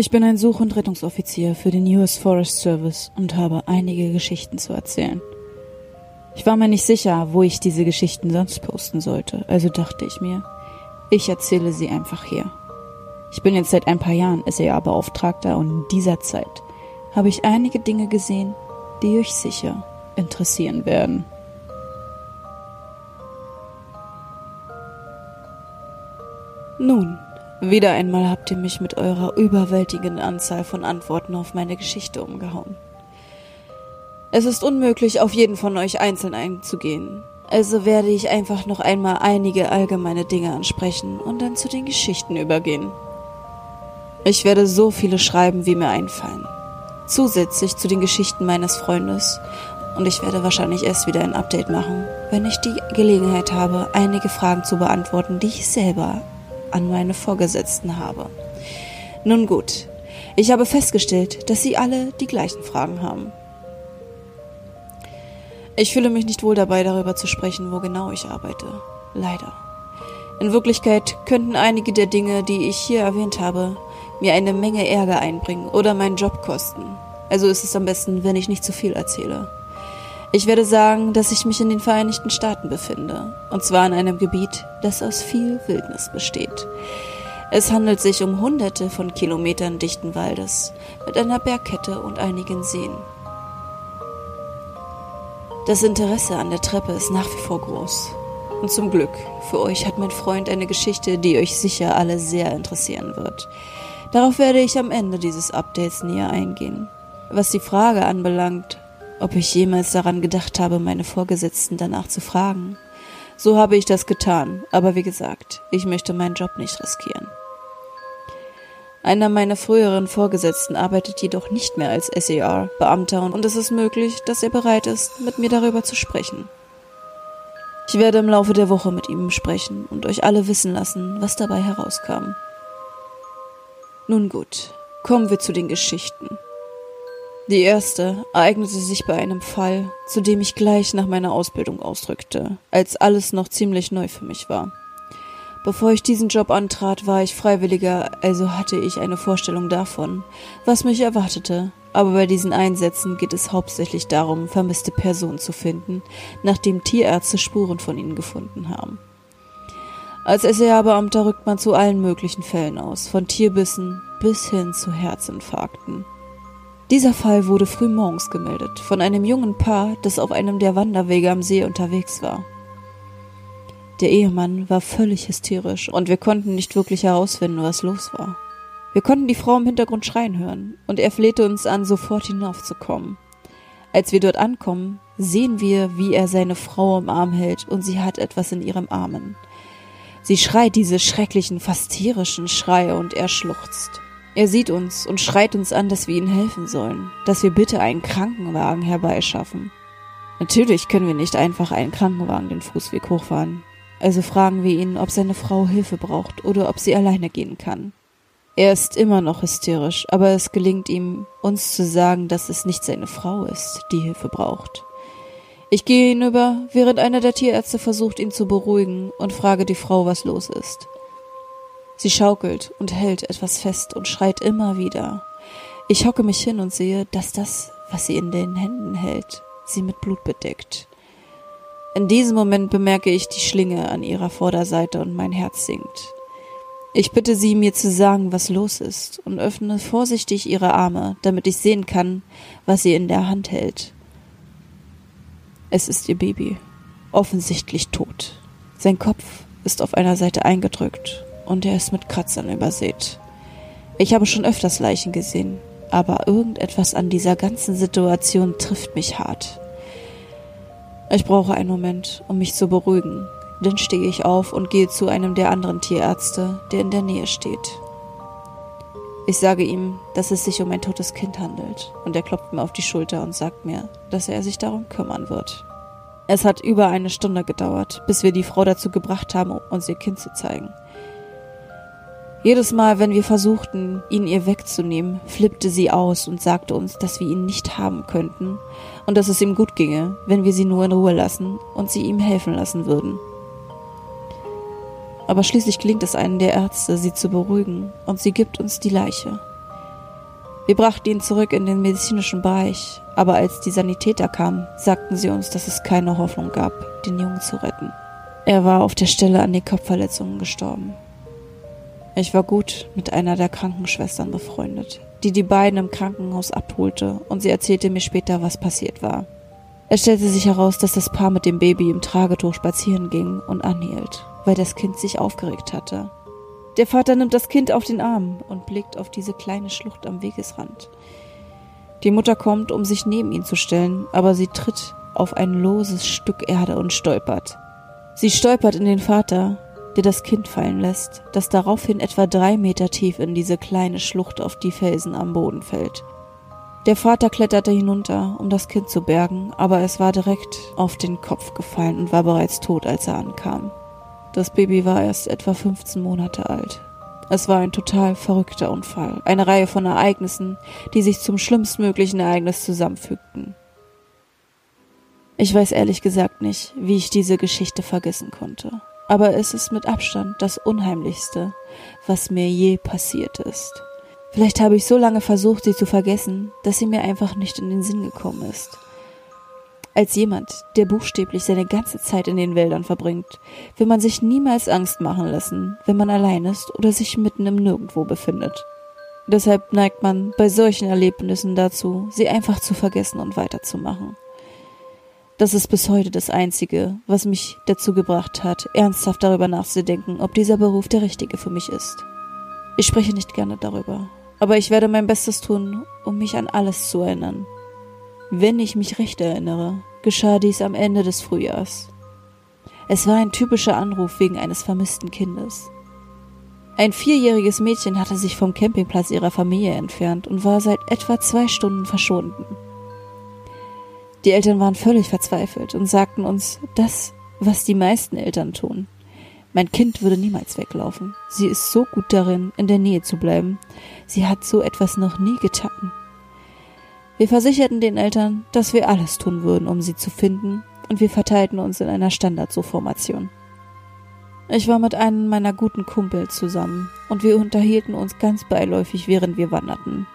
Ich bin ein Such- und Rettungsoffizier für den US Forest Service und habe einige Geschichten zu erzählen. Ich war mir nicht sicher, wo ich diese Geschichten sonst posten sollte, also dachte ich mir, ich erzähle sie einfach hier. Ich bin jetzt seit ein paar Jahren SEA-Beauftragter und in dieser Zeit habe ich einige Dinge gesehen, die euch sicher interessieren werden. Nun, wieder einmal habt ihr mich mit eurer überwältigenden Anzahl von Antworten auf meine Geschichte umgehauen. Es ist unmöglich, auf jeden von euch einzeln einzugehen, also werde ich einfach noch einmal einige allgemeine Dinge ansprechen und dann zu den Geschichten übergehen. Ich werde so viele schreiben, wie mir einfallen. Zusätzlich zu den Geschichten meines Freundes. Und ich werde wahrscheinlich erst wieder ein Update machen, wenn ich die Gelegenheit habe, einige Fragen zu beantworten, die ich selber an meine Vorgesetzten habe. Nun gut, ich habe festgestellt, dass sie alle die gleichen Fragen haben. Ich fühle mich nicht wohl dabei, darüber zu sprechen, wo genau ich arbeite. Leider. In Wirklichkeit könnten einige der Dinge, die ich hier erwähnt habe, mir eine Menge Ärger einbringen oder meinen Job kosten. Also ist es am besten, wenn ich nicht zu viel erzähle. Ich werde sagen, dass ich mich in den Vereinigten Staaten befinde, und zwar in einem Gebiet, das aus viel Wildnis besteht. Es handelt sich um hunderte von Kilometern dichten Waldes mit einer Bergkette und einigen Seen. Das Interesse an der Treppe ist nach wie vor groß. Und zum Glück, für euch hat mein Freund eine Geschichte, die euch sicher alle sehr interessieren wird. Darauf werde ich am Ende dieses Updates näher eingehen. Was die Frage anbelangt, ob ich jemals daran gedacht habe, meine Vorgesetzten danach zu fragen. So habe ich das getan, aber wie gesagt, ich möchte meinen Job nicht riskieren. Einer meiner früheren Vorgesetzten arbeitet jedoch nicht mehr als SER-Beamter und es ist möglich, dass er bereit ist, mit mir darüber zu sprechen. Ich werde im Laufe der Woche mit ihm sprechen und euch alle wissen lassen, was dabei herauskam. Nun gut, kommen wir zu den Geschichten. Die erste ereignete sich bei einem Fall, zu dem ich gleich nach meiner Ausbildung ausdrückte, als alles noch ziemlich neu für mich war. Bevor ich diesen Job antrat, war ich Freiwilliger, also hatte ich eine Vorstellung davon, was mich erwartete. Aber bei diesen Einsätzen geht es hauptsächlich darum, vermisste Personen zu finden, nachdem Tierärzte Spuren von ihnen gefunden haben. Als SEA-Beamter rückt man zu allen möglichen Fällen aus, von Tierbissen bis hin zu Herzinfarkten. Dieser Fall wurde früh morgens gemeldet von einem jungen Paar, das auf einem der Wanderwege am See unterwegs war. Der Ehemann war völlig hysterisch und wir konnten nicht wirklich herausfinden, was los war. Wir konnten die Frau im Hintergrund schreien hören und er flehte uns an, sofort hinaufzukommen. Als wir dort ankommen, sehen wir, wie er seine Frau im Arm hält und sie hat etwas in ihrem Armen. Sie schreit diese schrecklichen, fast tierischen Schreie und er schluchzt. Er sieht uns und schreit uns an, dass wir ihnen helfen sollen, dass wir bitte einen Krankenwagen herbeischaffen. Natürlich können wir nicht einfach einen Krankenwagen den Fußweg hochfahren. Also fragen wir ihn, ob seine Frau Hilfe braucht oder ob sie alleine gehen kann. Er ist immer noch hysterisch, aber es gelingt ihm, uns zu sagen, dass es nicht seine Frau ist, die Hilfe braucht. Ich gehe hinüber, während einer der Tierärzte versucht, ihn zu beruhigen und frage die Frau, was los ist. Sie schaukelt und hält etwas fest und schreit immer wieder. Ich hocke mich hin und sehe, dass das, was sie in den Händen hält, sie mit Blut bedeckt. In diesem Moment bemerke ich die Schlinge an ihrer Vorderseite und mein Herz sinkt. Ich bitte sie, mir zu sagen, was los ist, und öffne vorsichtig ihre Arme, damit ich sehen kann, was sie in der Hand hält. Es ist ihr Baby, offensichtlich tot. Sein Kopf ist auf einer Seite eingedrückt und er ist mit Kratzern übersät. Ich habe schon öfters Leichen gesehen, aber irgendetwas an dieser ganzen Situation trifft mich hart. Ich brauche einen Moment, um mich zu beruhigen. Dann stehe ich auf und gehe zu einem der anderen Tierärzte, der in der Nähe steht. Ich sage ihm, dass es sich um ein totes Kind handelt, und er klopft mir auf die Schulter und sagt mir, dass er sich darum kümmern wird. Es hat über eine Stunde gedauert, bis wir die Frau dazu gebracht haben, uns ihr Kind zu zeigen. Jedes Mal, wenn wir versuchten, ihn ihr wegzunehmen, flippte sie aus und sagte uns, dass wir ihn nicht haben könnten und dass es ihm gut ginge, wenn wir sie nur in Ruhe lassen und sie ihm helfen lassen würden. Aber schließlich gelingt es einem der Ärzte, sie zu beruhigen, und sie gibt uns die Leiche. Wir brachten ihn zurück in den medizinischen Bereich, aber als die Sanitäter kamen, sagten sie uns, dass es keine Hoffnung gab, den Jungen zu retten. Er war auf der Stelle an den Kopfverletzungen gestorben. Ich war gut mit einer der Krankenschwestern befreundet, die die beiden im Krankenhaus abholte, und sie erzählte mir später, was passiert war. Es stellte sich heraus, dass das Paar mit dem Baby im Tragetuch spazieren ging und anhielt, weil das Kind sich aufgeregt hatte. Der Vater nimmt das Kind auf den Arm und blickt auf diese kleine Schlucht am Wegesrand. Die Mutter kommt, um sich neben ihn zu stellen, aber sie tritt auf ein loses Stück Erde und stolpert. Sie stolpert in den Vater, der das Kind fallen lässt, das daraufhin etwa drei Meter tief in diese kleine Schlucht auf die Felsen am Boden fällt. Der Vater kletterte hinunter, um das Kind zu bergen, aber es war direkt auf den Kopf gefallen und war bereits tot, als er ankam. Das Baby war erst etwa 15 Monate alt. Es war ein total verrückter Unfall, eine Reihe von Ereignissen, die sich zum schlimmstmöglichen Ereignis zusammenfügten. Ich weiß ehrlich gesagt nicht, wie ich diese Geschichte vergessen konnte, aber es ist mit Abstand das Unheimlichste, was mir je passiert ist. Vielleicht habe ich so lange versucht, sie zu vergessen, dass sie mir einfach nicht in den Sinn gekommen ist. Als jemand, der buchstäblich seine ganze Zeit in den Wäldern verbringt, will man sich niemals Angst machen lassen, wenn man allein ist oder sich mitten im Nirgendwo befindet. Deshalb neigt man bei solchen Erlebnissen dazu, sie einfach zu vergessen und weiterzumachen. Das ist bis heute das Einzige, was mich dazu gebracht hat, ernsthaft darüber nachzudenken, ob dieser Beruf der richtige für mich ist. Ich spreche nicht gerne darüber, aber ich werde mein Bestes tun, um mich an alles zu erinnern, wenn ich mich recht erinnere, geschah dies am Ende des Frühjahrs. Es war ein typischer Anruf wegen eines vermissten Kindes. Ein vierjähriges Mädchen hatte sich vom Campingplatz ihrer Familie entfernt und war seit etwa zwei Stunden verschwunden. Die Eltern waren völlig verzweifelt und sagten uns das, was die meisten Eltern tun. Mein Kind würde niemals weglaufen. Sie ist so gut darin, in der Nähe zu bleiben. Sie hat so etwas noch nie getan. Wir versicherten den Eltern, dass wir alles tun würden, um sie zu finden, und wir verteilten uns in einer Standardsuchformation. Ich war mit einem meiner guten Kumpel zusammen, und wir unterhielten uns ganz beiläufig, während wir wanderten.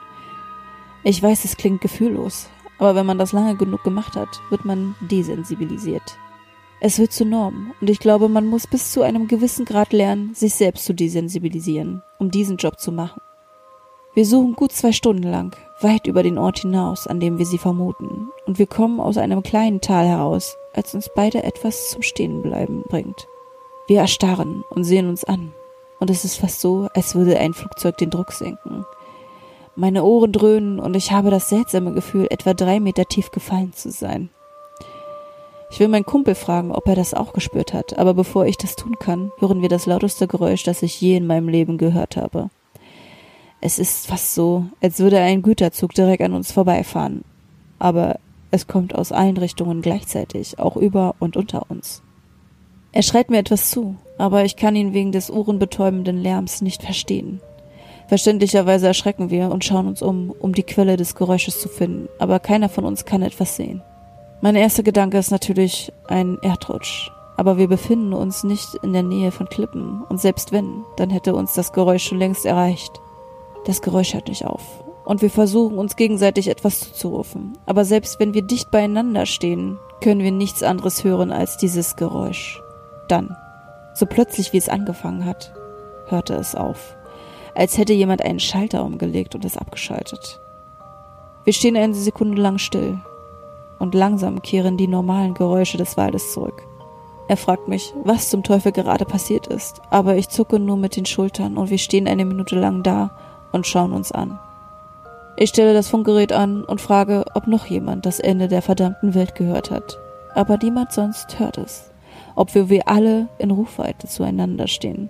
Ich weiß, es klingt gefühllos, aber wenn man das lange genug gemacht hat, wird man desensibilisiert. Es wird zur Norm, und ich glaube, man muss bis zu einem gewissen Grad lernen, sich selbst zu desensibilisieren, um diesen Job zu machen. Wir suchen gut zwei Stunden lang, weit über den Ort hinaus, an dem wir sie vermuten, und wir kommen aus einem kleinen Tal heraus, als uns beide etwas zum Stehenbleiben bringt. Wir erstarren und sehen uns an, und es ist fast so, als würde ein Flugzeug den Druck senken. Meine Ohren dröhnen und ich habe das seltsame Gefühl, etwa drei Meter tief gefallen zu sein. Ich will meinen Kumpel fragen, ob er das auch gespürt hat, aber bevor ich das tun kann, hören wir das lauteste Geräusch, das ich je in meinem Leben gehört habe. Es ist fast so, als würde ein Güterzug direkt an uns vorbeifahren. Aber es kommt aus allen Richtungen gleichzeitig, auch über und unter uns. Er schreit mir etwas zu, aber ich kann ihn wegen des ohrenbetäubenden Lärms nicht verstehen. Verständlicherweise erschrecken wir und schauen uns um, um die Quelle des Geräusches zu finden, aber keiner von uns kann etwas sehen. Mein erster Gedanke ist natürlich ein Erdrutsch, aber wir befinden uns nicht in der Nähe von Klippen, und selbst wenn, dann hätte uns das Geräusch schon längst erreicht. Das Geräusch hört nicht auf. Und wir versuchen uns gegenseitig etwas zuzurufen. Aber selbst wenn wir dicht beieinander stehen, können wir nichts anderes hören als dieses Geräusch. Dann, so plötzlich wie es angefangen hat, hörte es auf. Als hätte jemand einen Schalter umgelegt und es abgeschaltet. Wir stehen eine Sekunde lang still. Und langsam kehren die normalen Geräusche des Waldes zurück. Er fragt mich, was zum Teufel gerade passiert ist, aber ich zucke nur mit den Schultern und wir stehen eine Minute lang da und schauen uns an. Ich stelle das Funkgerät an und frage, ob noch jemand das Ende der verdammten Welt gehört hat. Aber niemand sonst hört es. Ob wir, wir alle in Rufweite zueinander stehen.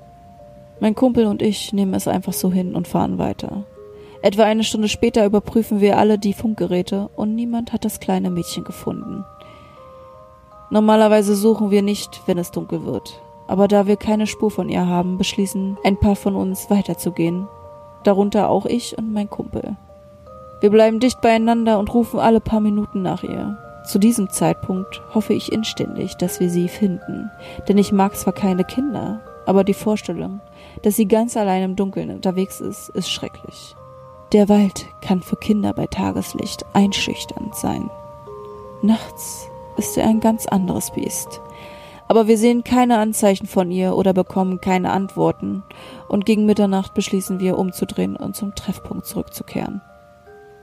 Mein Kumpel und ich nehmen es einfach so hin und fahren weiter. Etwa eine Stunde später überprüfen wir alle die Funkgeräte und niemand hat das kleine Mädchen gefunden. Normalerweise suchen wir nicht, wenn es dunkel wird. Aber da wir keine Spur von ihr haben, beschließen ein paar von uns weiterzugehen darunter auch ich und mein Kumpel. Wir bleiben dicht beieinander und rufen alle paar Minuten nach ihr. Zu diesem Zeitpunkt hoffe ich inständig, dass wir sie finden, denn ich mag zwar keine Kinder, aber die Vorstellung, dass sie ganz allein im Dunkeln unterwegs ist, ist schrecklich. Der Wald kann für Kinder bei Tageslicht einschüchternd sein. Nachts ist er ein ganz anderes Biest. Aber wir sehen keine Anzeichen von ihr oder bekommen keine Antworten, und gegen Mitternacht beschließen wir umzudrehen und zum Treffpunkt zurückzukehren.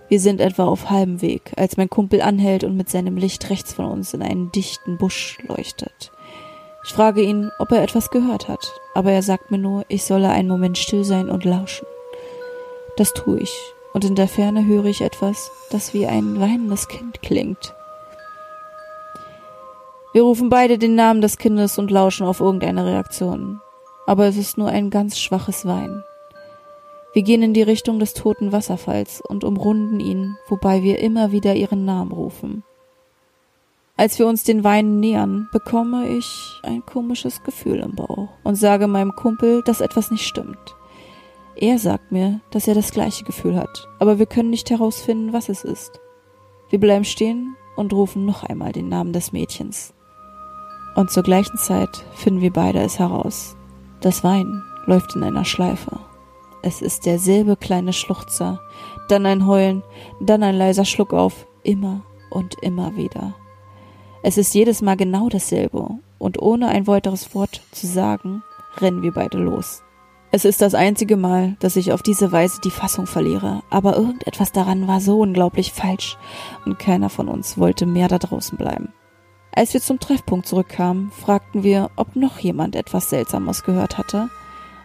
Wir sind etwa auf halbem Weg, als mein Kumpel anhält und mit seinem Licht rechts von uns in einen dichten Busch leuchtet. Ich frage ihn, ob er etwas gehört hat, aber er sagt mir nur, ich solle einen Moment still sein und lauschen. Das tue ich, und in der Ferne höre ich etwas, das wie ein weinendes Kind klingt. Wir rufen beide den Namen des Kindes und lauschen auf irgendeine Reaktion. Aber es ist nur ein ganz schwaches Wein. Wir gehen in die Richtung des toten Wasserfalls und umrunden ihn, wobei wir immer wieder ihren Namen rufen. Als wir uns den Weinen nähern, bekomme ich ein komisches Gefühl im Bauch und sage meinem Kumpel, dass etwas nicht stimmt. Er sagt mir, dass er das gleiche Gefühl hat, aber wir können nicht herausfinden, was es ist. Wir bleiben stehen und rufen noch einmal den Namen des Mädchens. Und zur gleichen Zeit finden wir beide es heraus. Das Weinen läuft in einer Schleife. Es ist derselbe kleine Schluchzer, dann ein Heulen, dann ein leiser Schluck auf, immer und immer wieder. Es ist jedes Mal genau dasselbe, und ohne ein weiteres Wort zu sagen, rennen wir beide los. Es ist das einzige Mal, dass ich auf diese Weise die Fassung verliere, aber irgendetwas daran war so unglaublich falsch, und keiner von uns wollte mehr da draußen bleiben. Als wir zum Treffpunkt zurückkamen, fragten wir, ob noch jemand etwas Seltsames gehört hatte,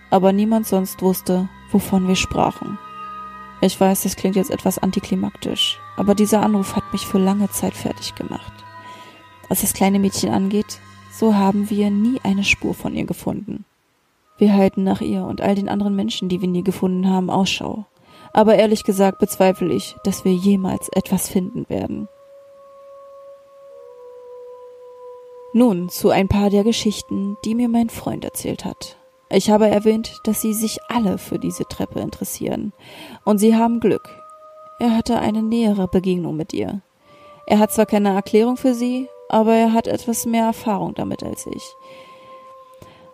aber niemand sonst wusste, wovon wir sprachen. Ich weiß, das klingt jetzt etwas antiklimaktisch, aber dieser Anruf hat mich für lange Zeit fertig gemacht. Was das kleine Mädchen angeht, so haben wir nie eine Spur von ihr gefunden. Wir halten nach ihr und all den anderen Menschen, die wir nie gefunden haben, Ausschau. Aber ehrlich gesagt bezweifle ich, dass wir jemals etwas finden werden. Nun zu ein paar der Geschichten, die mir mein Freund erzählt hat. Ich habe erwähnt, dass sie sich alle für diese Treppe interessieren. Und sie haben Glück. Er hatte eine nähere Begegnung mit ihr. Er hat zwar keine Erklärung für sie, aber er hat etwas mehr Erfahrung damit als ich.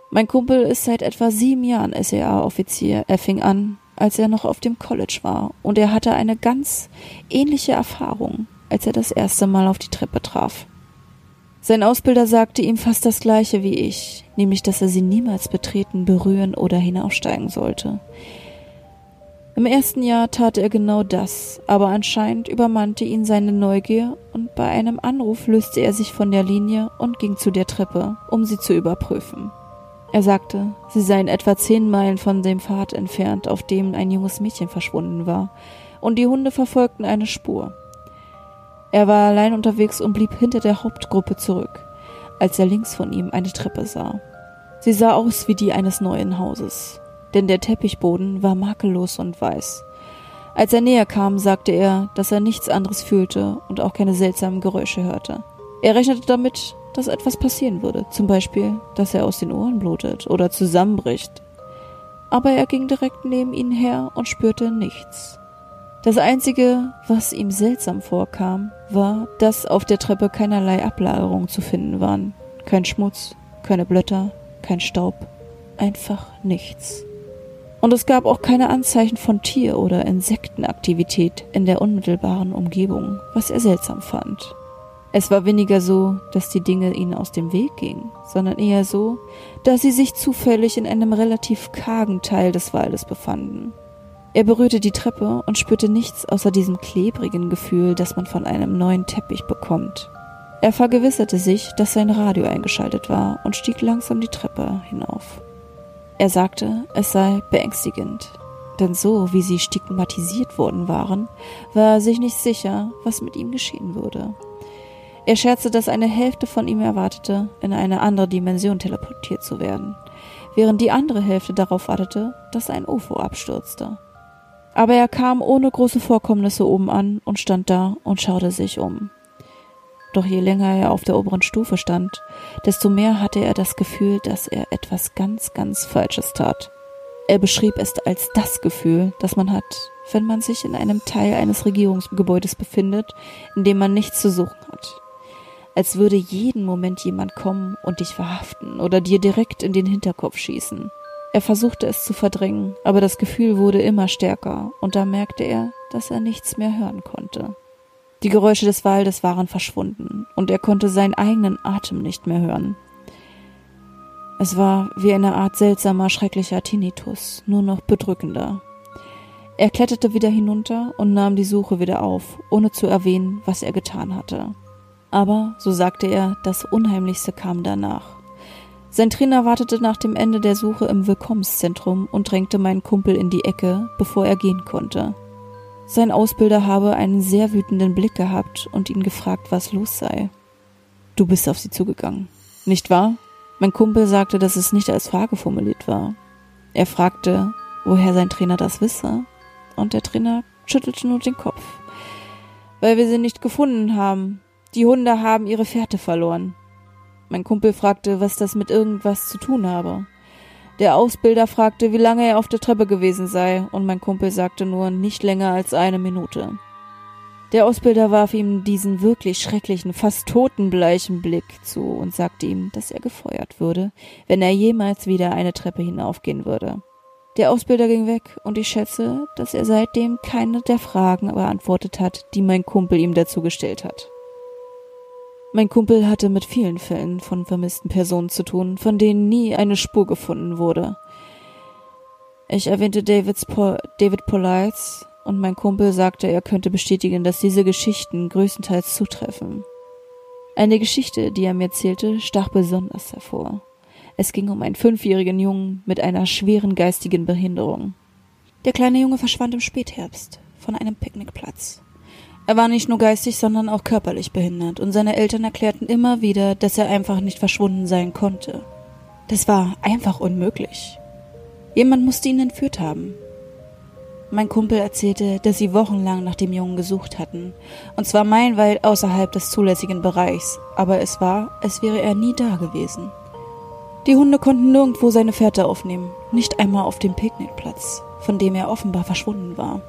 Mein Kumpel ist seit etwa sieben Jahren SEA-Offizier. Er fing an, als er noch auf dem College war, und er hatte eine ganz ähnliche Erfahrung, als er das erste Mal auf die Treppe traf. Sein Ausbilder sagte ihm fast das gleiche wie ich, nämlich dass er sie niemals betreten, berühren oder hinaufsteigen sollte. Im ersten Jahr tat er genau das, aber anscheinend übermannte ihn seine Neugier und bei einem Anruf löste er sich von der Linie und ging zu der Treppe, um sie zu überprüfen. Er sagte, sie seien etwa zehn Meilen von dem Pfad entfernt, auf dem ein junges Mädchen verschwunden war, und die Hunde verfolgten eine Spur. Er war allein unterwegs und blieb hinter der Hauptgruppe zurück, als er links von ihm eine Treppe sah. Sie sah aus wie die eines neuen Hauses, denn der Teppichboden war makellos und weiß. Als er näher kam, sagte er, dass er nichts anderes fühlte und auch keine seltsamen Geräusche hörte. Er rechnete damit, dass etwas passieren würde, zum Beispiel, dass er aus den Ohren blutet oder zusammenbricht. Aber er ging direkt neben ihnen her und spürte nichts. Das Einzige, was ihm seltsam vorkam, war, dass auf der Treppe keinerlei Ablagerungen zu finden waren. Kein Schmutz, keine Blätter, kein Staub, einfach nichts. Und es gab auch keine Anzeichen von Tier- oder Insektenaktivität in der unmittelbaren Umgebung, was er seltsam fand. Es war weniger so, dass die Dinge ihnen aus dem Weg gingen, sondern eher so, dass sie sich zufällig in einem relativ kargen Teil des Waldes befanden. Er berührte die Treppe und spürte nichts außer diesem klebrigen Gefühl, das man von einem neuen Teppich bekommt. Er vergewisserte sich, dass sein Radio eingeschaltet war und stieg langsam die Treppe hinauf. Er sagte, es sei beängstigend, denn so wie sie stigmatisiert worden waren, war er sich nicht sicher, was mit ihm geschehen würde. Er scherzte, dass eine Hälfte von ihm erwartete, in eine andere Dimension teleportiert zu werden, während die andere Hälfte darauf wartete, dass ein UFO abstürzte. Aber er kam ohne große Vorkommnisse oben an und stand da und schaute sich um. Doch je länger er auf der oberen Stufe stand, desto mehr hatte er das Gefühl, dass er etwas ganz, ganz Falsches tat. Er beschrieb es als das Gefühl, das man hat, wenn man sich in einem Teil eines Regierungsgebäudes befindet, in dem man nichts zu suchen hat. Als würde jeden Moment jemand kommen und dich verhaften oder dir direkt in den Hinterkopf schießen. Er versuchte es zu verdrängen, aber das Gefühl wurde immer stärker, und da merkte er, dass er nichts mehr hören konnte. Die Geräusche des Waldes waren verschwunden, und er konnte seinen eigenen Atem nicht mehr hören. Es war wie eine Art seltsamer, schrecklicher Tinnitus, nur noch bedrückender. Er kletterte wieder hinunter und nahm die Suche wieder auf, ohne zu erwähnen, was er getan hatte. Aber, so sagte er, das Unheimlichste kam danach. Sein Trainer wartete nach dem Ende der Suche im Willkommenszentrum und drängte meinen Kumpel in die Ecke, bevor er gehen konnte. Sein Ausbilder habe einen sehr wütenden Blick gehabt und ihn gefragt, was los sei. Du bist auf sie zugegangen, nicht wahr? Mein Kumpel sagte, dass es nicht als Frage formuliert war. Er fragte, woher sein Trainer das wisse, und der Trainer schüttelte nur den Kopf. Weil wir sie nicht gefunden haben. Die Hunde haben ihre Fährte verloren. Mein Kumpel fragte, was das mit irgendwas zu tun habe. Der Ausbilder fragte, wie lange er auf der Treppe gewesen sei, und mein Kumpel sagte nur nicht länger als eine Minute. Der Ausbilder warf ihm diesen wirklich schrecklichen, fast totenbleichen Blick zu und sagte ihm, dass er gefeuert würde, wenn er jemals wieder eine Treppe hinaufgehen würde. Der Ausbilder ging weg und ich schätze, dass er seitdem keine der Fragen beantwortet hat, die mein Kumpel ihm dazu gestellt hat. Mein Kumpel hatte mit vielen Fällen von vermissten Personen zu tun, von denen nie eine Spur gefunden wurde. Ich erwähnte Davids po David Polites und mein Kumpel sagte, er könnte bestätigen, dass diese Geschichten größtenteils zutreffen. Eine Geschichte, die er mir erzählte, stach besonders hervor. Es ging um einen fünfjährigen Jungen mit einer schweren geistigen Behinderung. Der kleine Junge verschwand im Spätherbst von einem Picknickplatz. Er war nicht nur geistig, sondern auch körperlich behindert, und seine Eltern erklärten immer wieder, dass er einfach nicht verschwunden sein konnte. Das war einfach unmöglich. Jemand musste ihn entführt haben. Mein Kumpel erzählte, dass sie wochenlang nach dem Jungen gesucht hatten, und zwar meilenweit außerhalb des zulässigen Bereichs, aber es war, als wäre er nie da gewesen. Die Hunde konnten nirgendwo seine Fährte aufnehmen, nicht einmal auf dem Picknickplatz, von dem er offenbar verschwunden war.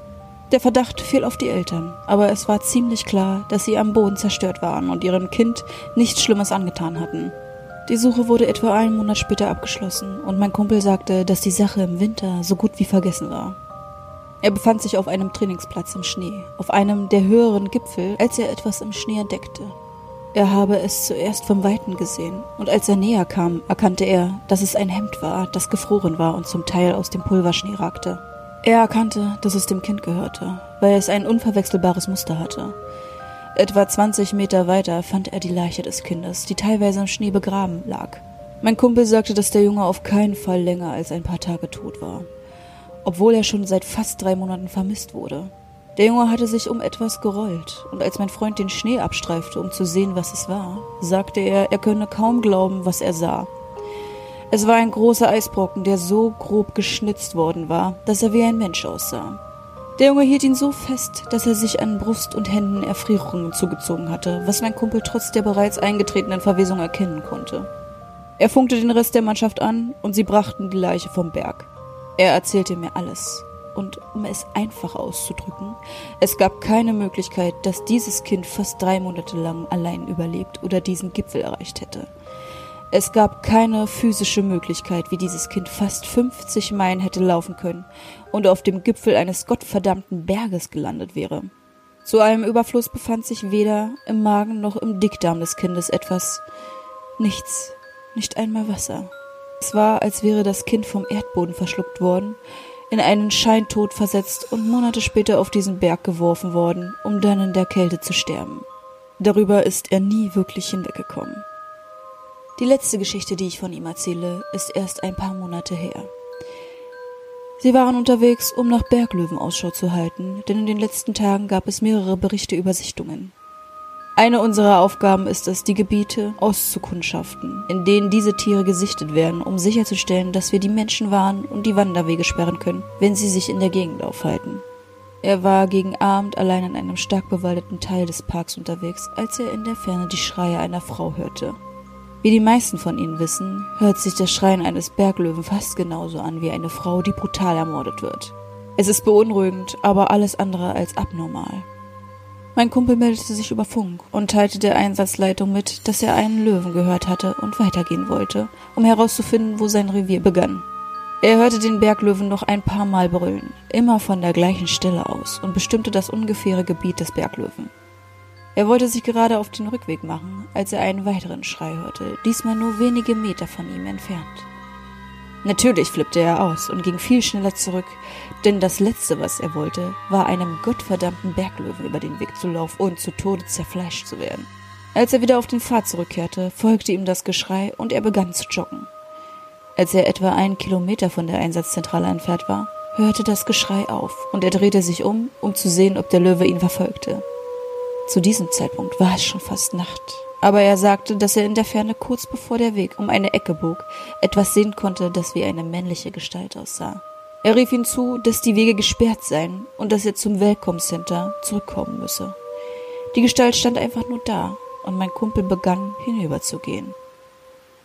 Der Verdacht fiel auf die Eltern, aber es war ziemlich klar, dass sie am Boden zerstört waren und ihrem Kind nichts Schlimmes angetan hatten. Die Suche wurde etwa einen Monat später abgeschlossen und mein Kumpel sagte, dass die Sache im Winter so gut wie vergessen war. Er befand sich auf einem Trainingsplatz im Schnee, auf einem der höheren Gipfel, als er etwas im Schnee entdeckte. Er habe es zuerst vom Weiten gesehen, und als er näher kam, erkannte er, dass es ein Hemd war, das gefroren war und zum Teil aus dem Pulverschnee ragte. Er erkannte, dass es dem Kind gehörte, weil es ein unverwechselbares Muster hatte. Etwa 20 Meter weiter fand er die Leiche des Kindes, die teilweise im Schnee begraben lag. Mein Kumpel sagte, dass der Junge auf keinen Fall länger als ein paar Tage tot war, obwohl er schon seit fast drei Monaten vermisst wurde. Der Junge hatte sich um etwas gerollt, und als mein Freund den Schnee abstreifte, um zu sehen, was es war, sagte er, er könne kaum glauben, was er sah. Es war ein großer Eisbrocken, der so grob geschnitzt worden war, dass er wie ein Mensch aussah. Der Junge hielt ihn so fest, dass er sich an Brust und Händen Erfrierungen zugezogen hatte, was mein Kumpel trotz der bereits eingetretenen Verwesung erkennen konnte. Er funkte den Rest der Mannschaft an und sie brachten die Leiche vom Berg. Er erzählte mir alles, und um es einfach auszudrücken, es gab keine Möglichkeit, dass dieses Kind fast drei Monate lang allein überlebt oder diesen Gipfel erreicht hätte. Es gab keine physische Möglichkeit, wie dieses Kind fast 50 Meilen hätte laufen können und auf dem Gipfel eines gottverdammten Berges gelandet wäre. Zu allem Überfluss befand sich weder im Magen noch im Dickdarm des Kindes etwas. Nichts, nicht einmal Wasser. Es war, als wäre das Kind vom Erdboden verschluckt worden, in einen Scheintod versetzt und Monate später auf diesen Berg geworfen worden, um dann in der Kälte zu sterben. Darüber ist er nie wirklich hinweggekommen. Die letzte Geschichte, die ich von ihm erzähle, ist erst ein paar Monate her. Sie waren unterwegs, um nach Berglöwen Ausschau zu halten, denn in den letzten Tagen gab es mehrere Berichte über Sichtungen. Eine unserer Aufgaben ist es, die Gebiete auszukundschaften, in denen diese Tiere gesichtet werden, um sicherzustellen, dass wir die Menschen warnen und die Wanderwege sperren können, wenn sie sich in der Gegend aufhalten. Er war gegen Abend allein in einem stark bewaldeten Teil des Parks unterwegs, als er in der Ferne die Schreie einer Frau hörte. Wie die meisten von Ihnen wissen, hört sich das Schreien eines Berglöwen fast genauso an wie eine Frau, die brutal ermordet wird. Es ist beunruhigend, aber alles andere als abnormal. Mein Kumpel meldete sich über Funk und teilte der Einsatzleitung mit, dass er einen Löwen gehört hatte und weitergehen wollte, um herauszufinden, wo sein Revier begann. Er hörte den Berglöwen noch ein paar Mal brüllen, immer von der gleichen Stelle aus, und bestimmte das ungefähre Gebiet des Berglöwen. Er wollte sich gerade auf den Rückweg machen, als er einen weiteren Schrei hörte, diesmal nur wenige Meter von ihm entfernt. Natürlich flippte er aus und ging viel schneller zurück, denn das Letzte, was er wollte, war einem gottverdammten Berglöwen über den Weg zu laufen und zu Tode zerfleischt zu werden. Als er wieder auf den Pfad zurückkehrte, folgte ihm das Geschrei und er begann zu joggen. Als er etwa einen Kilometer von der Einsatzzentrale entfernt war, hörte das Geschrei auf und er drehte sich um, um zu sehen, ob der Löwe ihn verfolgte. Zu diesem Zeitpunkt war es schon fast Nacht, aber er sagte, dass er in der Ferne kurz bevor der Weg um eine Ecke bog, etwas sehen konnte, das wie eine männliche Gestalt aussah. Er rief ihm zu, dass die Wege gesperrt seien und dass er zum Welcome Center zurückkommen müsse. Die Gestalt stand einfach nur da und mein Kumpel begann hinüberzugehen.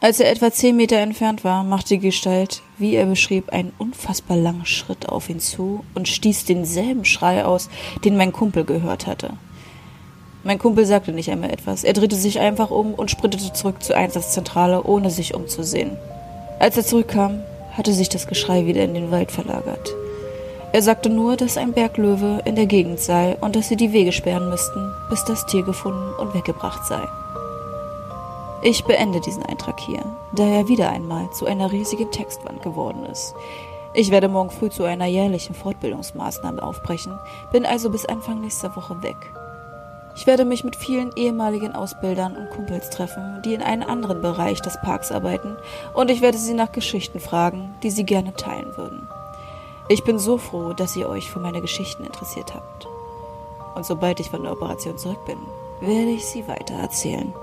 Als er etwa zehn Meter entfernt war, machte die Gestalt, wie er beschrieb, einen unfassbar langen Schritt auf ihn zu und stieß denselben Schrei aus, den mein Kumpel gehört hatte. Mein Kumpel sagte nicht einmal etwas. Er drehte sich einfach um und sprintete zurück zur Einsatzzentrale, ohne sich umzusehen. Als er zurückkam, hatte sich das Geschrei wieder in den Wald verlagert. Er sagte nur, dass ein Berglöwe in der Gegend sei und dass sie die Wege sperren müssten, bis das Tier gefunden und weggebracht sei. Ich beende diesen Eintrag hier, da er wieder einmal zu einer riesigen Textwand geworden ist. Ich werde morgen früh zu einer jährlichen Fortbildungsmaßnahme aufbrechen, bin also bis Anfang nächster Woche weg. Ich werde mich mit vielen ehemaligen Ausbildern und Kumpels treffen, die in einem anderen Bereich des Parks arbeiten, und ich werde sie nach Geschichten fragen, die sie gerne teilen würden. Ich bin so froh, dass ihr euch für meine Geschichten interessiert habt. Und sobald ich von der Operation zurück bin, werde ich sie weiter erzählen.